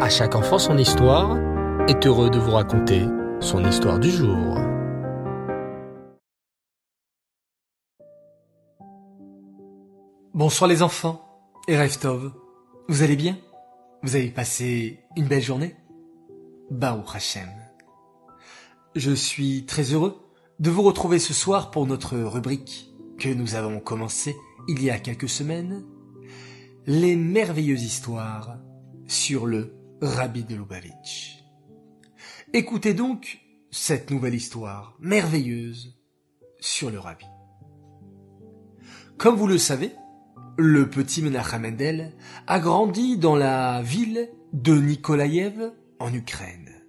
À chaque enfant son histoire est heureux de vous raconter son histoire du jour. Bonsoir les enfants et Reftov. Vous allez bien? Vous avez passé une belle journée? Baruch Hashem. Je suis très heureux de vous retrouver ce soir pour notre rubrique que nous avons commencé il y a quelques semaines, les merveilleuses histoires sur le Rabbi de Lubavitch. Écoutez donc cette nouvelle histoire merveilleuse sur le Rabbi. Comme vous le savez, le petit Menachem Mendel a grandi dans la ville de Nikolaïev en Ukraine.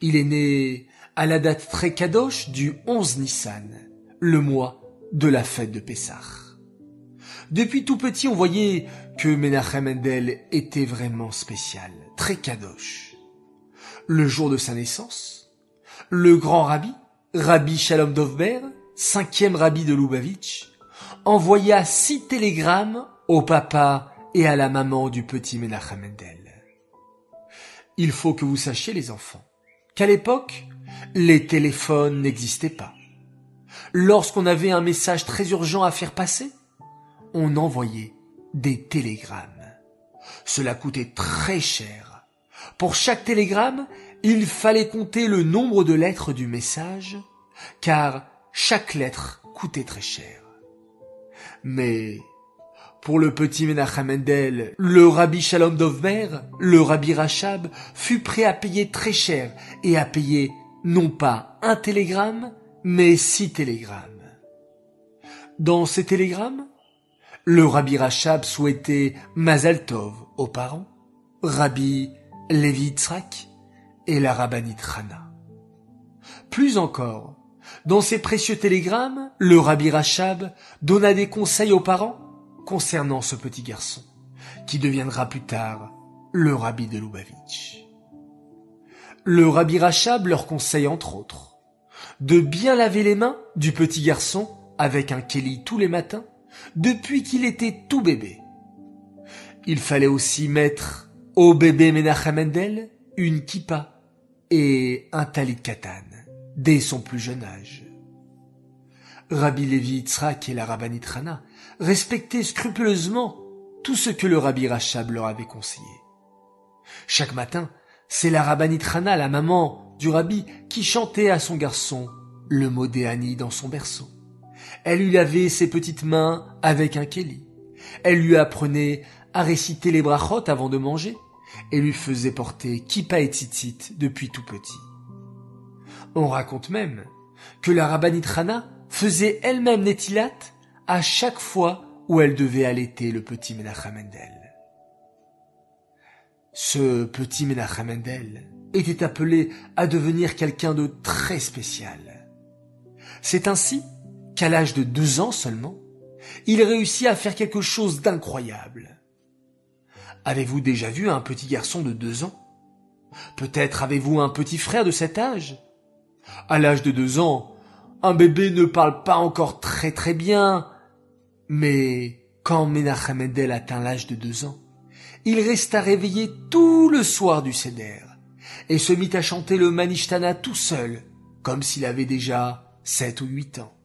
Il est né à la date très kadosh du 11 Nissan, le mois de la fête de Pessah. Depuis tout petit, on voyait que Menachem Mendel était vraiment spécial, très kadosh. Le jour de sa naissance, le grand rabbi, Rabbi Shalom Dovber, cinquième rabbi de Lubavitch, envoya six télégrammes au papa et à la maman du petit Menachem Mendel. Il faut que vous sachiez, les enfants, qu'à l'époque, les téléphones n'existaient pas. Lorsqu'on avait un message très urgent à faire passer, on envoyait des télégrammes. Cela coûtait très cher. Pour chaque télégramme, il fallait compter le nombre de lettres du message, car chaque lettre coûtait très cher. Mais pour le petit Menachem Mendel, le rabbi Shalom Dovber, le rabbi Rachab, fut prêt à payer très cher et à payer non pas un télégramme, mais six télégrammes. Dans ces télégrammes, le rabbi Rachab souhaitait Mazal Tov aux parents, rabbi Levi Tzrak et la rabbinite Rana. Plus encore, dans ces précieux télégrammes, le rabbi Rachab donna des conseils aux parents concernant ce petit garçon, qui deviendra plus tard le rabbi de Lubavitch. Le rabbi Rachab leur conseille entre autres de bien laver les mains du petit garçon avec un kéli tous les matins depuis qu'il était tout bébé. Il fallait aussi mettre au bébé Menachem Mendel une kippa et un talit katan dès son plus jeune âge. Rabbi Levi Yitzhak et la rabbinite Rana respectaient scrupuleusement tout ce que le rabbi Rachab leur avait conseillé. Chaque matin, c'est la rabbinite Rana, la maman du rabbi, qui chantait à son garçon le mot d'Éani dans son berceau. Elle lui lavait ses petites mains avec un kéli. Elle lui apprenait à réciter les brachot avant de manger et lui faisait porter kippa et tzitzit depuis tout petit. On raconte même que la rabbinite Rana faisait elle-même Netilat à chaque fois où elle devait allaiter le petit Menachem Mendel. Ce petit Menachem Mendel était appelé à devenir quelqu'un de très spécial. C'est ainsi qu'à l'âge de deux ans seulement, il réussit à faire quelque chose d'incroyable. Avez-vous déjà vu un petit garçon de deux ans? Peut-être avez-vous un petit frère de cet âge? À l'âge de deux ans, un bébé ne parle pas encore très très bien, mais quand Menachem Mendel atteint l'âge de deux ans, il resta réveillé tout le soir du Seder et se mit à chanter le Manishtana tout seul, comme s'il avait déjà sept ou huit ans.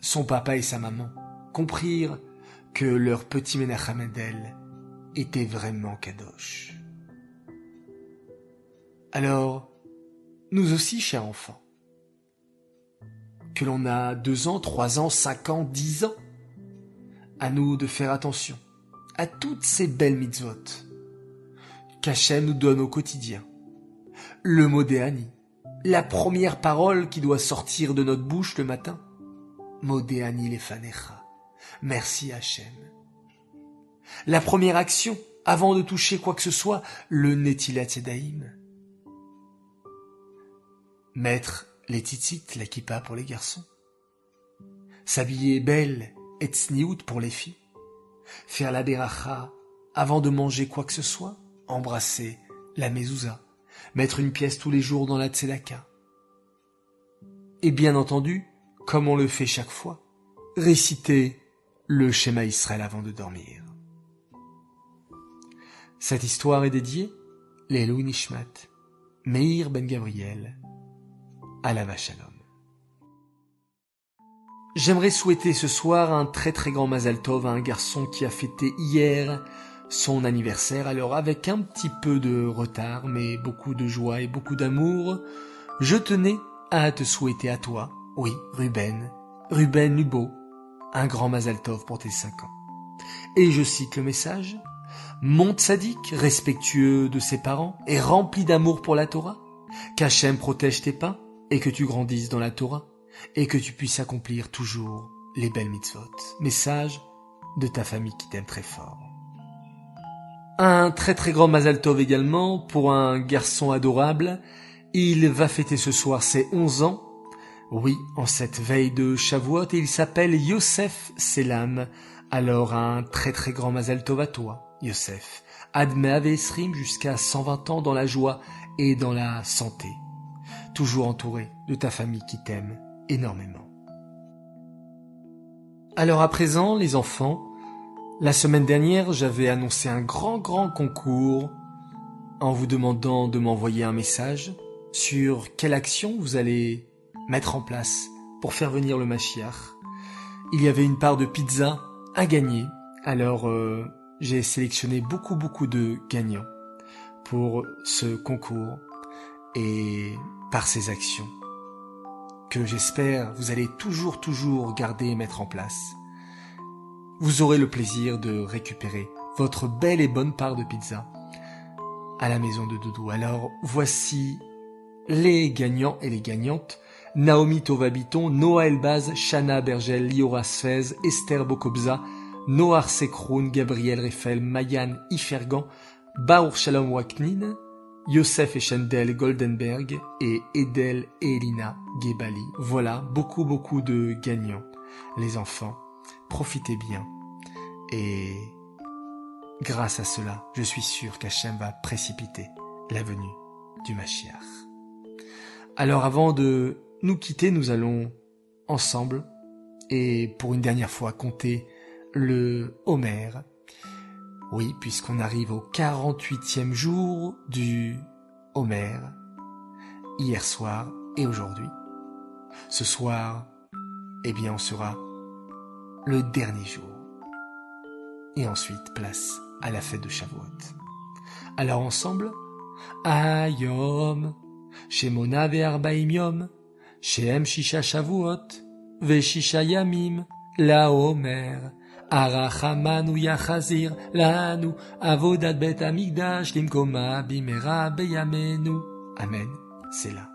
Son papa et sa maman comprirent que leur petit Menachem Mendel était vraiment kadosh. Alors, nous aussi, chers enfants, que l'on a deux ans, trois ans, cinq ans, dix ans, à nous de faire attention à toutes ces belles mitzvot qu'Hachem nous donne au quotidien. Le mot d'Éani, la première parole qui doit sortir de notre bouche le matin. Modéani lefanecha. Merci Hachem. La première action, avant de toucher quoi que ce soit, le Netilat Yedaïm. Mettre les tzitzit, la kippa pour les garçons. S'habiller belle et tsniout pour les filles. Faire la beracha avant de manger quoi que ce soit. Embrasser la mezouza. Mettre une pièce tous les jours dans la tzedaka. Et bien entendu, comme on le fait chaque fois, réciter le schéma Israël avant de dormir. Cette histoire est dédiée Lelou Nishmat, Meir Ben Gabriel, Alava Shalom. J'aimerais souhaiter ce soir un très très grand Mazal Tov à un garçon qui a fêté hier son anniversaire, alors avec un petit peu de retard, mais beaucoup de joie et beaucoup d'amour, je tenais à te souhaiter à toi, oui, Ruben, Ruben Lubo, un grand Mazal Tov pour tes cinq ans. Et je cite le message, Mon sadique, respectueux de ses parents et rempli d'amour pour la Torah, qu'Hachem protège tes pas et que tu grandisses dans la Torah et que tu puisses accomplir toujours les belles mitzvot. Message de ta famille qui t'aime très fort. Un très très grand Mazal Tov également pour un garçon adorable. Il va fêter ce soir ses 11 ans. Oui, en cette veille de Shavuot, il s'appelle Yosef Selam. Alors un très très grand Mazal Tov à toi, Yosef. Admet Avesrim jusqu'à 120 ans dans la joie et dans la santé. Toujours entouré de ta famille qui t'aime énormément. Alors à présent, les enfants, la semaine dernière, j'avais annoncé un grand grand concours en vous demandant de m'envoyer un message sur quelle action vous allez mettre en place pour faire venir le Mashiach. Il y avait une part de pizza à gagner, alors euh, j'ai sélectionné beaucoup beaucoup de gagnants pour ce concours et par ces actions que j'espère vous allez toujours toujours garder et mettre en place. Vous aurez le plaisir de récupérer votre belle et bonne part de pizza à la maison de Doudou. Alors voici les gagnants et les gagnantes. Naomi Tovabiton, Noah Elbaz, Shana Bergel, Liora Sfez, Esther Bokobza, Noar Sekroun, Gabriel Reffel, Mayan Ifergan, Baur Shalom Waknin, Yosef Echendel Goldenberg et Edel Elina Gebali. Voilà, beaucoup beaucoup de gagnants. Les enfants, profitez bien. Et grâce à cela, je suis sûr qu'Hachem va précipiter la venue du Mashiach. Alors avant de nous quitter, nous allons ensemble et pour une dernière fois compter le Homer oui, puisqu'on arrive au 48e jour du Homer, hier soir et aujourd'hui. Ce soir, eh bien, on sera le dernier jour. Et ensuite, place à la fête de Shavuot. Alors ensemble, Ayom, Shemona ve'arbaim Shem shisha Shavuot, ve'shisha yamim, la Homer, Arachamanu yachazir lanu avodat bet amigdash limkoma bimera beyamenu. Amen, c'est là.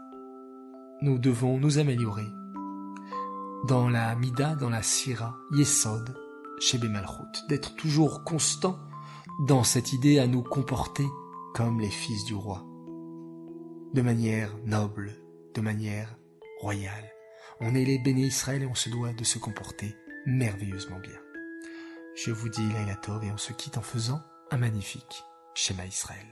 Nous devons nous améliorer. Dans la Mida, dans la Sira, Yesod, chez Bemalchut, d'être toujours constant dans cette idée à nous comporter comme les fils du roi. De manière noble, de manière royale. On est les bénis Israël et on se doit de se comporter merveilleusement bien. Je vous dis Laila et on se quitte en faisant un magnifique schéma Israël.